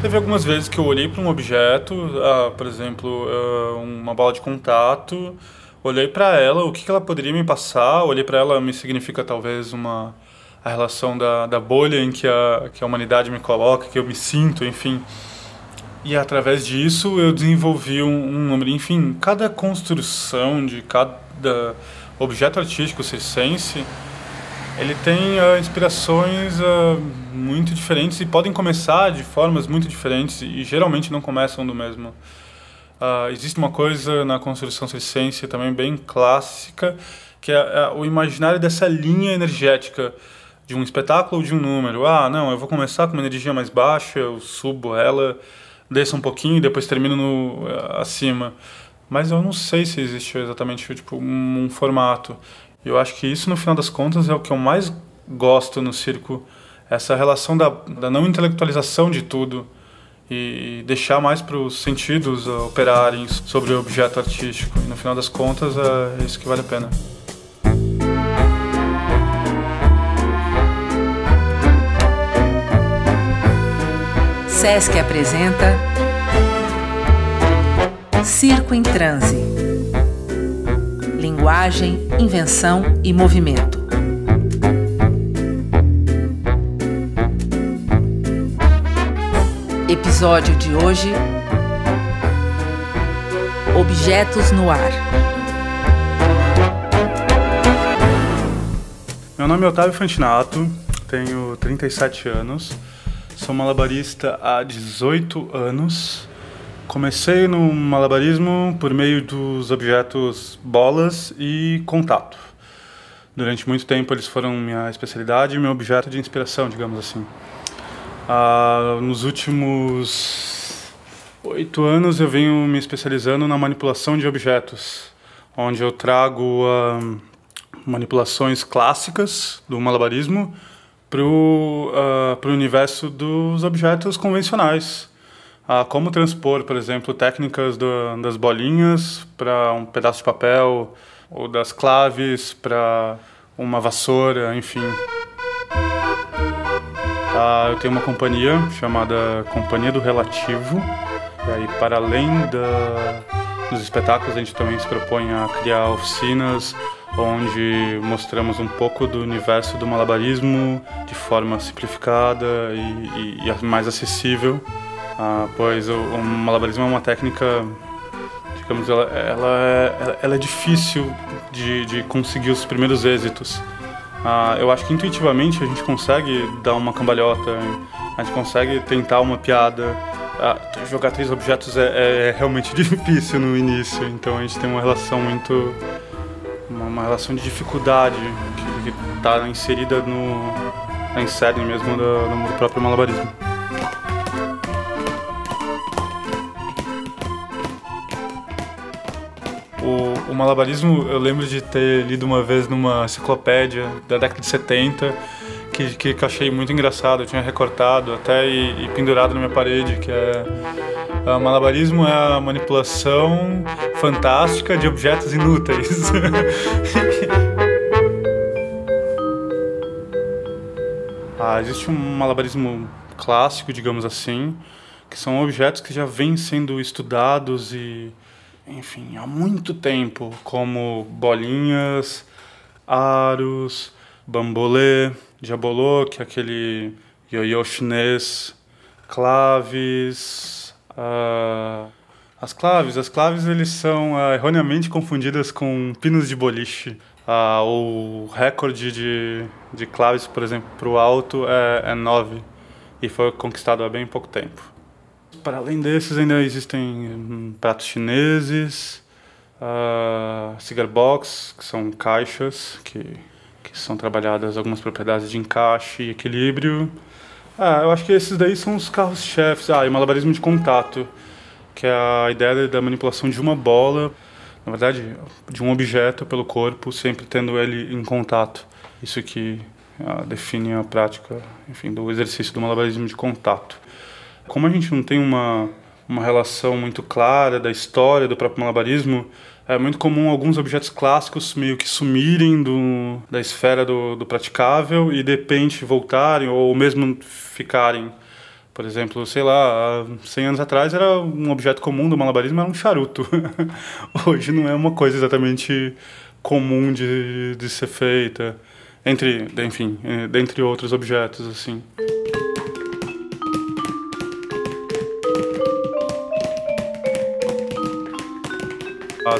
Teve algumas vezes que eu olhei para um objeto, ah, por exemplo, ah, uma bola de contato, olhei para ela, o que, ela poderia me passar, olhei para ela, me significa talvez uma a relação da, da bolha em que a, que a humanidade me coloca, que eu me sinto, enfim. E através disso eu desenvolvi um, um número, enfim, cada construção de cada objeto artístico circense, ele tem uh, inspirações uh, muito diferentes e podem começar de formas muito diferentes e geralmente não começam do mesmo. Uh, existe uma coisa na construção circense também bem clássica, que é, é o imaginário dessa linha energética de um espetáculo ou de um número. Ah, não, eu vou começar com uma energia mais baixa, eu subo ela, desço um pouquinho e depois termino no, acima mas eu não sei se existe exatamente tipo um, um formato. Eu acho que isso no final das contas é o que eu mais gosto no circo, essa relação da, da não intelectualização de tudo e deixar mais para os sentidos operarem sobre o objeto artístico. E no final das contas é isso que vale a pena. Sesc apresenta Circo em Transe. Linguagem, invenção e movimento. Episódio de hoje: Objetos no ar. Meu nome é Otávio Fantinato, tenho 37 anos, sou malabarista há 18 anos Comecei no malabarismo por meio dos objetos bolas e contato. Durante muito tempo eles foram minha especialidade e meu objeto de inspiração, digamos assim. Ah, nos últimos oito anos eu venho me especializando na manipulação de objetos, onde eu trago ah, manipulações clássicas do malabarismo para o ah, universo dos objetos convencionais a como transpor, por exemplo, técnicas do, das bolinhas para um pedaço de papel ou das claves para uma vassoura, enfim. Ah, eu tenho uma companhia chamada Companhia do Relativo. E aí, para além da, dos espetáculos, a gente também se propõe a criar oficinas onde mostramos um pouco do universo do malabarismo de forma simplificada e, e, e mais acessível ah, pois o, o, malabarismo é uma técnica, digamos, ela, ela, é, ela é difícil de, de conseguir os primeiros êxitos. Ah, eu acho que intuitivamente a gente consegue dar uma cambalhota, a gente consegue tentar uma piada. Ah, jogar três objetos é, é, é, realmente difícil no início, então a gente tem uma relação muito. uma, uma relação de dificuldade que está inserida no, na inserne mesmo do, do próprio malabarismo. O, o, malabarismo, eu lembro de ter lido uma vez numa enciclopédia da década de 70, que, que, que eu achei muito engraçado. Eu tinha recortado até e, e pendurado na minha parede, que é... O malabarismo é a manipulação fantástica de objetos inúteis. ah, existe um malabarismo clássico, digamos assim, que são objetos que já vêm sendo estudados e enfim, há muito tempo, como bolinhas, aros, bambolê, jabolô, que é aquele ioiô chinês, claves, uh, as claves, as claves eles são uh, erroneamente confundidas com pinos de boliche. Uh, o recorde de, de claves, por exemplo, para o alto é, é nove e foi conquistado há bem pouco tempo. Para além desses, ainda existem hum, pratos chineses, uh, cigar box, que são caixas que, que são trabalhadas algumas propriedades de encaixe e equilíbrio. Ah, eu acho que esses daí são os carros-chefes. Ah, e malabarismo de contato, que é a ideia da manipulação de uma bola, na verdade, de um objeto pelo corpo, sempre tendo ele em contato. Isso que ah, define a prática, enfim, do exercício do malabarismo de contato. Como a gente não tem uma, uma relação muito clara da história do próprio malabarismo, é muito comum alguns objetos clássicos meio que sumirem do, da esfera do, do praticável e de repente voltarem ou mesmo ficarem. Por exemplo, sei lá, há 100 anos atrás era um objeto comum do malabarismo, era um charuto. Hoje não é uma coisa exatamente comum de, de ser feita, entre, enfim, eh, dentre outros objetos, assim.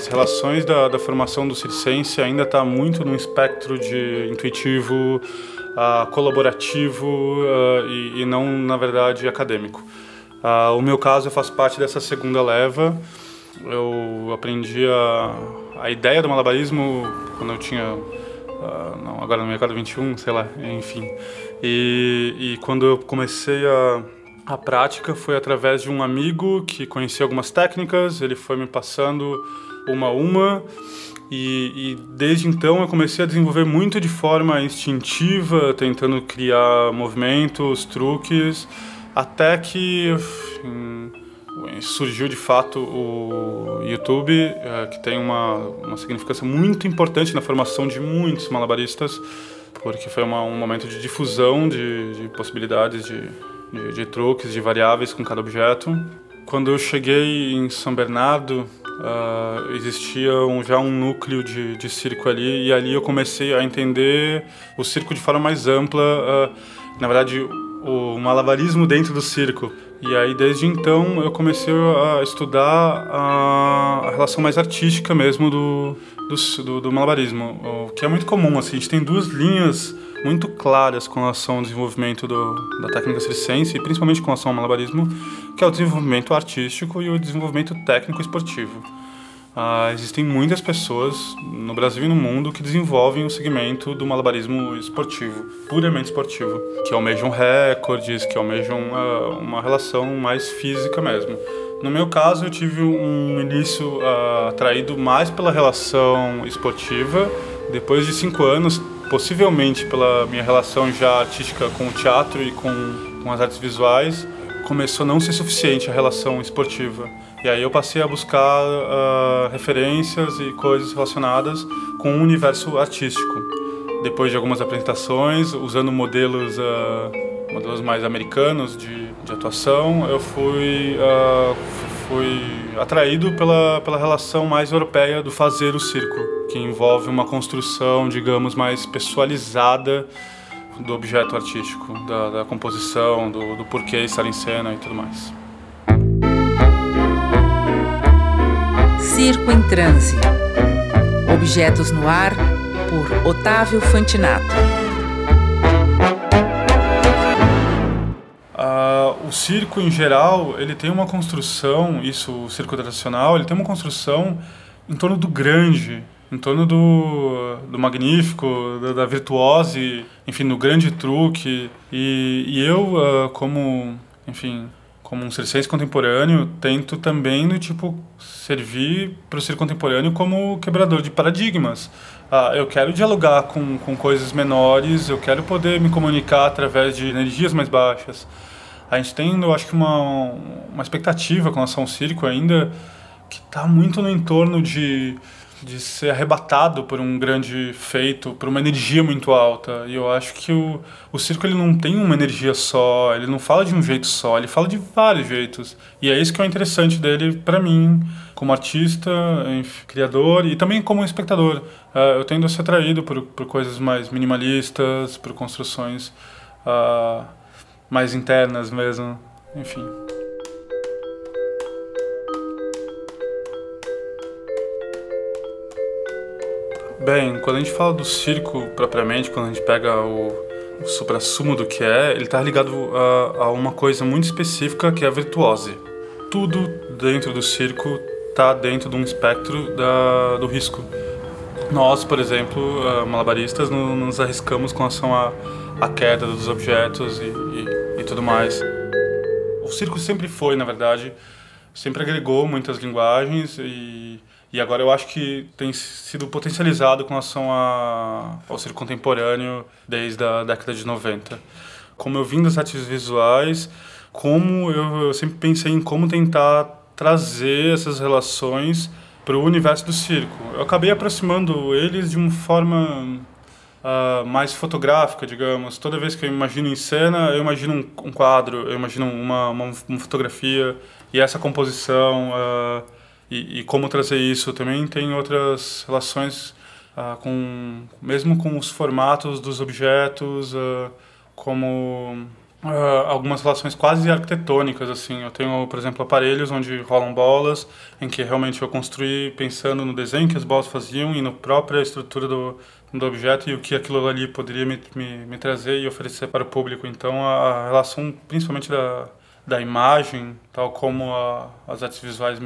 As relações da, da formação do circense ainda está muito no espectro de intuitivo, uh, colaborativo uh, e, e, não, na verdade, acadêmico. Uh, o meu caso, eu faço parte dessa segunda leva. Eu aprendi a, a ideia do malabarismo quando eu tinha, não, agora no mercado 21, sei lá, enfim. E, e quando eu comecei a a prática foi através de um amigo que conhecia algumas técnicas, ele foi me passando uma a uma. E, e, desde então eu comecei a desenvolver muito de forma instintiva, tentando criar movimentos, truques, até que enfim, surgiu de fato o YouTube, é, que tem uma, uma significância muito importante na formação de muitos malabaristas, porque foi uma, um momento de difusão de, de possibilidades de, de, de truques, de variáveis com cada objeto. Quando eu cheguei em São Bernardo, uh, existia um, já um núcleo de, de circo ali e ali eu comecei a entender o circo de forma mais ampla, uh, na verdade o malabarismo dentro do circo. E aí desde então eu comecei a estudar a, a relação mais artística mesmo do, do, do, do malabarismo, o que é muito comum. Assim, a gente tem duas linhas muito claras com relação ao desenvolvimento do, da técnica circense e principalmente com relação ao malabarismo, que é o desenvolvimento artístico e o desenvolvimento técnico esportivo. Ah, existem muitas pessoas no Brasil e no mundo que desenvolvem o segmento do malabarismo esportivo, puramente esportivo, que almejam recordes, que almejam uh, uma relação mais física mesmo. No meu caso, eu tive um início uh, atraído mais pela relação esportiva. Depois de cinco anos possivelmente pela minha relação já artística com o teatro e com, com as artes visuais, começou a não ser suficiente a relação esportiva. E aí eu passei a buscar uh, referências e coisas relacionadas com o universo artístico. Depois de algumas apresentações, usando modelos, uh, modelos mais americanos de, de atuação, eu fui, uh, fui atraído pela, pela relação mais europeia do fazer o circo que envolve uma construção, digamos, mais pessoalizada do objeto artístico, da, da composição, do, do porquê estar em cena e tudo mais. Circo em Transe. Objetos no ar, por Otávio Fantinato. Uh, o circo em geral, ele tem uma construção, isso, o circo tradicional, ele tem uma construção em torno do grande, em torno do, do magnífico, da, da virtuose, enfim, do grande truque. E, e eu, uh, como, enfim, como um circense contemporâneo, tento também, no tipo, servir para o circo contemporâneo como quebrador de paradigmas. Uh, eu quero dialogar com, com coisas menores, eu quero poder me comunicar através de energias mais baixas. A gente tem, eu acho que, uma, uma expectativa com relação ao circo ainda que está muito no entorno de de ser arrebatado por um grande feito, por uma energia muito alta. E eu acho que o, o circo ele não tem uma energia só, ele não fala de um jeito só, ele fala de vários jeitos. E é isso que é o interessante dele para mim, como artista, criador e também como espectador. Uh, eu tendo a ser atraído por, por coisas mais minimalistas, por construções uh, mais internas mesmo, enfim. Bem, quando a gente fala do circo propriamente, quando a gente pega o, o supra-sumo do que é, ele está ligado a, a, uma coisa muito específica que é a virtuose. Tudo dentro do circo está dentro de um espectro da, do risco. Nós, por exemplo, uh, malabaristas, nos arriscamos com relação à, à queda dos objetos e, e, e tudo mais. O circo sempre foi, na verdade, sempre agregou muitas linguagens e e agora eu acho que tem sido potencializado com relação a, ao circo contemporâneo desde a década de 90. Como eu vim das artes visuais, como eu, eu sempre pensei em como tentar trazer essas relações para o universo do circo. Eu acabei aproximando eles de uma forma uh, mais fotográfica, digamos. Toda vez que eu imagino em cena, eu imagino um, um quadro, eu imagino uma, uma, uma, fotografia e essa composição uh, e, e, como trazer isso. Também tem outras relações uh, com, mesmo com os formatos dos objetos, como Uh, algumas relações quase arquitetônicas assim eu tenho por exemplo aparelhos onde rolam bolas em que realmente eu construí pensando no desenho que as bolas faziam e na própria estrutura do, do objeto e o que aquilo ali poderia me, me, me trazer e oferecer para o público então a, a relação principalmente da, da imagem tal como a, as artes visuais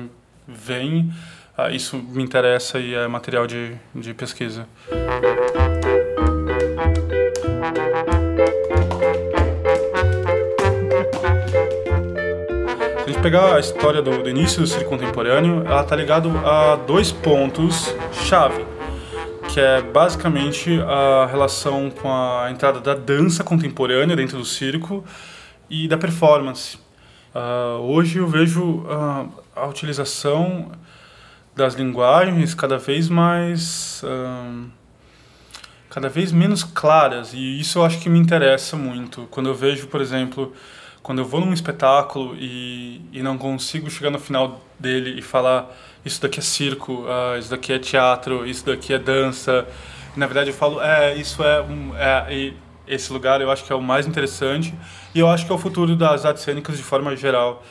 vêm uh, isso me interessa e é material de, de pesquisa pegar a história do, do início do circo contemporâneo, ela está ligado a dois pontos chave, que é basicamente a relação com a entrada da dança contemporânea dentro do circo e da performance. Uh, hoje eu vejo uh, a utilização das linguagens cada vez mais uh, cada vez menos claras. E isso eu acho que me interessa muito. Quando eu vejo por exemplo quando eu vou num espetáculo e, e não consigo chegar no final dele e falar isso daqui é circo, isso daqui é teatro, isso daqui é dança, na verdade eu falo, é, isso é, é esse lugar eu acho que é o mais interessante e eu acho que é o futuro das artes cênicas de forma geral.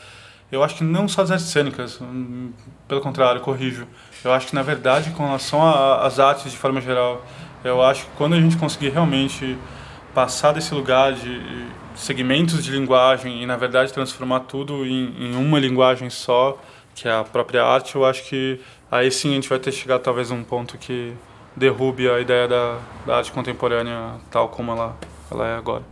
Eu acho que não só das artes cênicas, hum, pelo contrário, corrijo. Eu acho que na verdade com relação às artes de forma geral, eu acho que quando a gente conseguir realmente passar desse lugar de segmentos de linguagem e na verdade transformar tudo em, em, uma linguagem só, que é a própria arte, eu acho que aí sim a gente vai ter chegado talvez a um ponto que derrube a ideia da, da arte contemporânea tal como ela, ela é agora.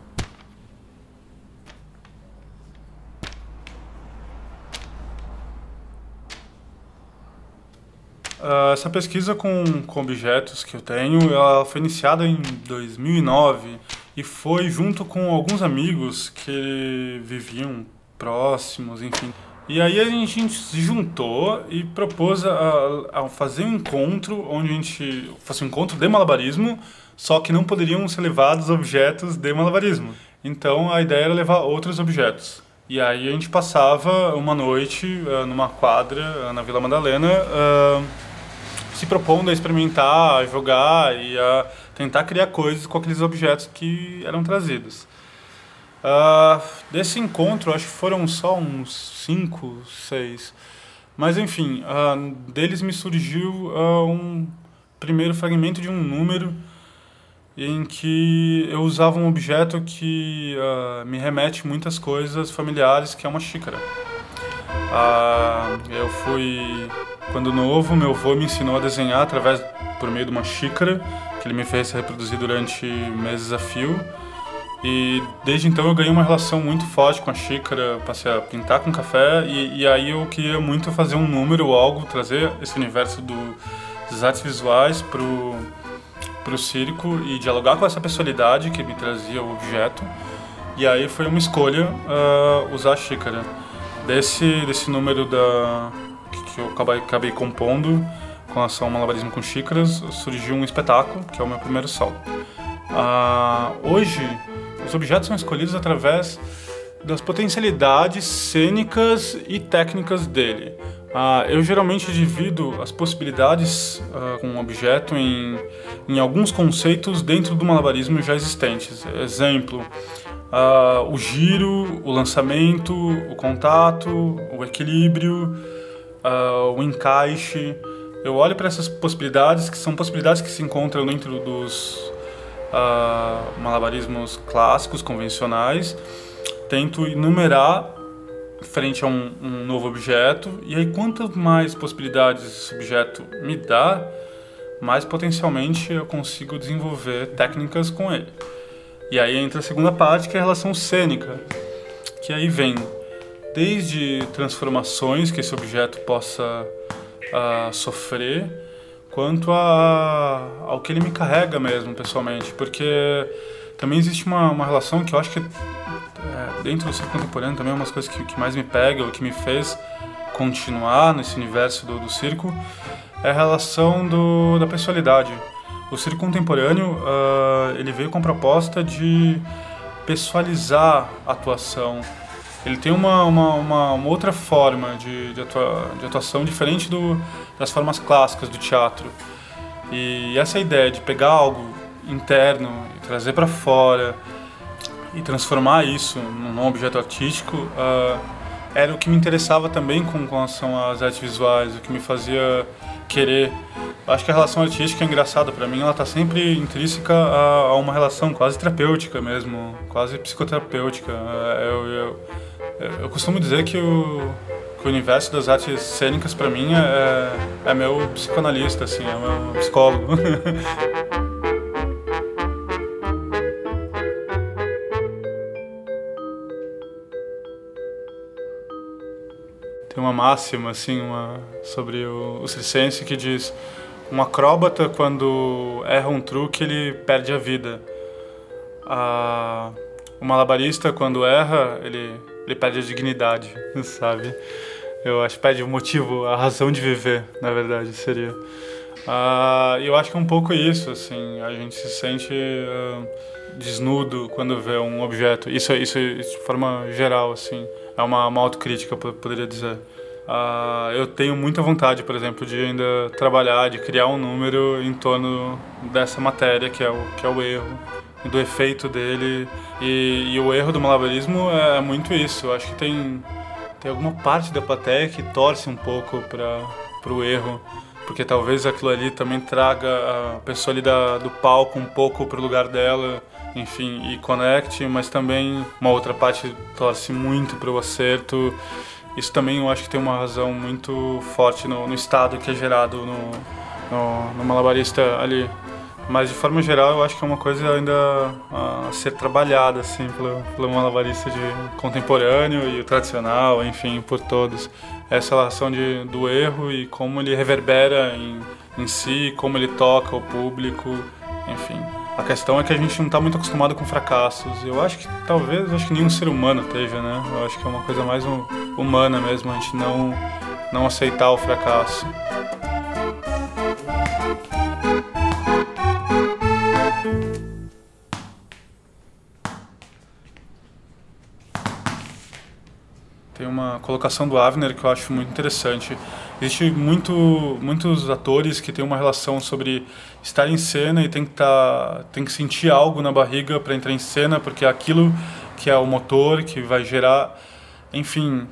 Uh, essa pesquisa com, com objetos que eu tenho, ela foi iniciada em 2009 e foi junto com alguns amigos que viviam próximos, enfim. E aí a gente se juntou e propôs a, a fazer um encontro onde a gente fosse um encontro de malabarismo, só que não poderiam ser levados objetos de malabarismo. Então a ideia era levar outros objetos. E aí a gente passava uma noite uh, numa quadra uh, na Vila Madalena, uh, se propondo a experimentar, a jogar e a tentar criar coisas com aqueles objetos que eram trazidos. Uh, desse encontro, acho que foram só uns cinco, seis. Mas enfim, uh, deles me surgiu uh, um primeiro fragmento de um número em que eu usava um objeto que me remete muitas coisas familiares, que é uma xícara. eu fui quando novo, meu avô me ensinou a desenhar através por meio de uma xícara que ele me fez reproduzir durante meses a fio. E desde então eu ganhei uma relação muito forte com a xícara, passei a pintar com café e, e aí eu queria muito fazer um número ou algo, trazer esse universo do, das artes visuais pro, pro circo e dialogar com essa personalidade que me trazia o objeto. E aí foi uma escolha uh, usar a xícara. Desse, desse número da, que eu acabei, acabei compondo, com ação malabarismo com xícaras, surgiu um espetáculo, que é o meu primeiro solo. Ah, hoje, os objetos são escolhidos através das potencialidades cênicas e técnicas dele. Ah, eu geralmente divido as possibilidades ah, com um objeto em, em alguns conceitos dentro do malabarismo já existentes. Exemplo, ah, o giro, o lançamento, o contato, o equilíbrio, o encaixe, eu olho para essas possibilidades, que são possibilidades que se encontram dentro dos uh, malabarismos clássicos, convencionais, tento enumerar frente a um, um, novo objeto, e aí quanto mais possibilidades esse objeto me dá, mais potencialmente eu consigo desenvolver técnicas com ele. E aí entra a segunda parte, que é a relação cênica, que aí vem desde transformações que esse objeto possa a sofrer quanto a, ao que ele me carrega mesmo, pessoalmente. Porque também existe uma, uma relação que eu acho que é, dentro do circo contemporâneo também é uma das coisas que, que mais me pega, o que me fez continuar nesse universo do, do circo, é a relação do, da pessoalidade. o circo contemporâneo uh, ele veio com a proposta de pessoalizar a atuação. Ele tem uma, uma, uma, uma outra forma de, de, atua, de atuação diferente do, das formas clássicas do teatro. E essa ideia de pegar algo interno e trazer para fora e transformar isso num objeto artístico uh, era o que me interessava também com relação às artes visuais, o que me fazia querer. Acho que a relação artística é engraçada para mim, ela está sempre intrínseca a, a, uma relação quase terapêutica mesmo, quase psicoterapêutica. É, eu, eu, eu costumo dizer que o, que o universo das artes cênicas para mim é, é meu psicanalista, assim, é meu psicólogo. Tem uma máxima assim, uma, sobre o, o circense que diz: um acróbata quando erra um truque ele perde a vida. A, o malabarista quando erra ele ele perde a dignidade, sabe? Eu acho que perde o motivo, a razão de viver, na verdade seria. Uh, eu acho que é um pouco isso, assim, a gente se sente uh, desnudo quando vê um objeto. Isso, isso, isso de forma geral, assim é uma, uma autocrítica, poderia dizer. Uh, eu tenho muita vontade, por exemplo, de ainda trabalhar, de criar um número em torno dessa matéria, que é o, que é o erro, do efeito dele. E, e o erro do malabarismo é muito isso. Eu acho que tem, tem alguma parte da plateia que torce um pouco para o erro, porque talvez aquilo ali também traga a pessoa ali da, do palco um pouco para o lugar dela enfim, e conecte, mas também uma outra parte torce muito para o acerto. Isso também eu acho que tem uma razão muito forte no, no estado que é gerado no, no, no, malabarista ali. Mas de forma geral eu acho que é uma coisa ainda a ser trabalhada assim pelo, pelo malabarista de contemporâneo e o tradicional, enfim, por todos. Essa relação de, do erro e como ele reverbera em, em si, como ele toca o público, enfim. A questão é que a gente não está muito acostumado com fracassos. Eu acho que talvez, acho que nenhum ser humano esteja, né? Eu acho que é uma coisa mais humana mesmo, a gente não, não aceitar o fracasso. Uma colocação do Avner que eu acho muito interessante. Existe muito, muitos atores que têm uma relação sobre estar em cena e tem que, tá, tem que sentir algo na barriga para entrar em cena, porque é aquilo que é o motor que vai gerar. Enfim,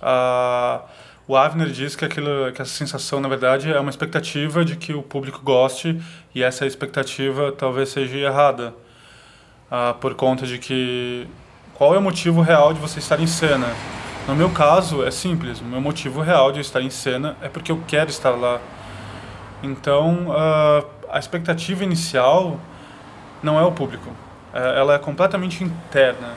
a, o Avner diz que, aquilo, que essa sensação, na verdade, é uma expectativa de que o público goste e essa expectativa talvez seja errada, ah, por conta de que qual é o motivo real de você estar em cena? No meu caso, é simples. O meu motivo real de estar em cena é porque eu quero estar lá. Então, uh, a expectativa inicial não é o público. É, ela é completamente interna.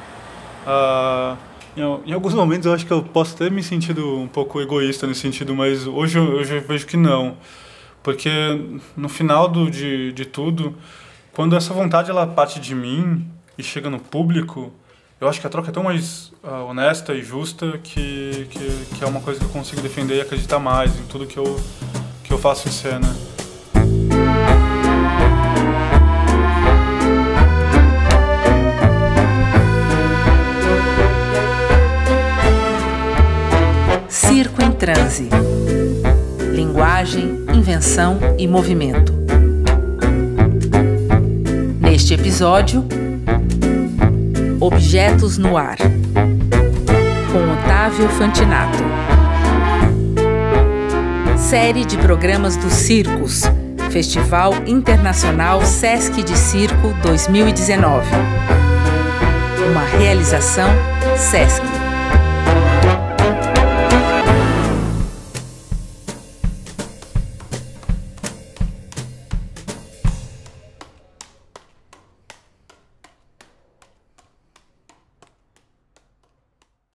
Uh, em, em, alguns momentos eu acho que eu posso ter me sentido um pouco egoísta nesse sentido, mas hoje eu, hoje eu vejo que não. Porque no final do, de, de tudo, quando essa vontade ela parte de mim e chega no público, eu acho que a troca é tão mais uh, honesta e justa que, que, que, é uma coisa que eu consigo defender e acreditar mais em tudo que eu, que eu faço em cena. Circo em transe. Linguagem, invenção e movimento. Neste episódio, Objetos no Ar, com Otávio Fantinato. Série de programas do Circos, Festival Internacional Sesc de Circo 2019. Uma realização Sesc.